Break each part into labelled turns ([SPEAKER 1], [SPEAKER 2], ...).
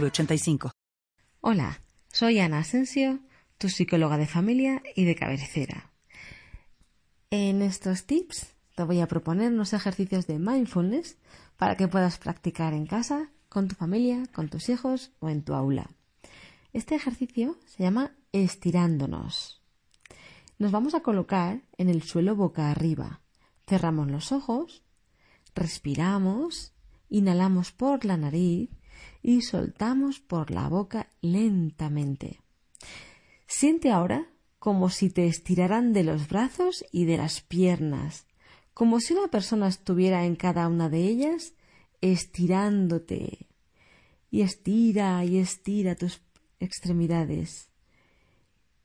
[SPEAKER 1] 906985.
[SPEAKER 2] Hola, soy Ana Asensio, tu psicóloga de familia y de cabecera. En estos tips te voy a proponer unos ejercicios de mindfulness para que puedas practicar en casa, con tu familia, con tus hijos o en tu aula. Este ejercicio se llama estirándonos. Nos vamos a colocar en el suelo boca arriba. Cerramos los ojos, respiramos, inhalamos por la nariz y soltamos por la boca lentamente. Siente ahora como si te estiraran de los brazos y de las piernas, como si una persona estuviera en cada una de ellas estirándote. Y estira y estira tus extremidades.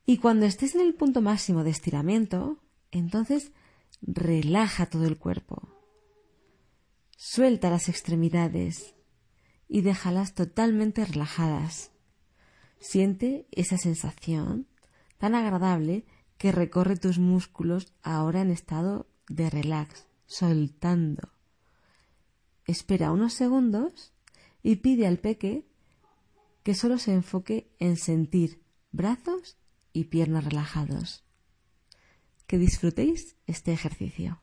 [SPEAKER 2] Y cuando estés en el punto máximo de estiramiento, entonces relaja todo el cuerpo. Suelta las extremidades y déjalas totalmente relajadas. Siente esa sensación tan agradable que recorre tus músculos ahora en estado de relax, soltando. Espera unos segundos y pide al peque que solo se enfoque en sentir brazos y piernas relajados. Que disfrutéis este ejercicio.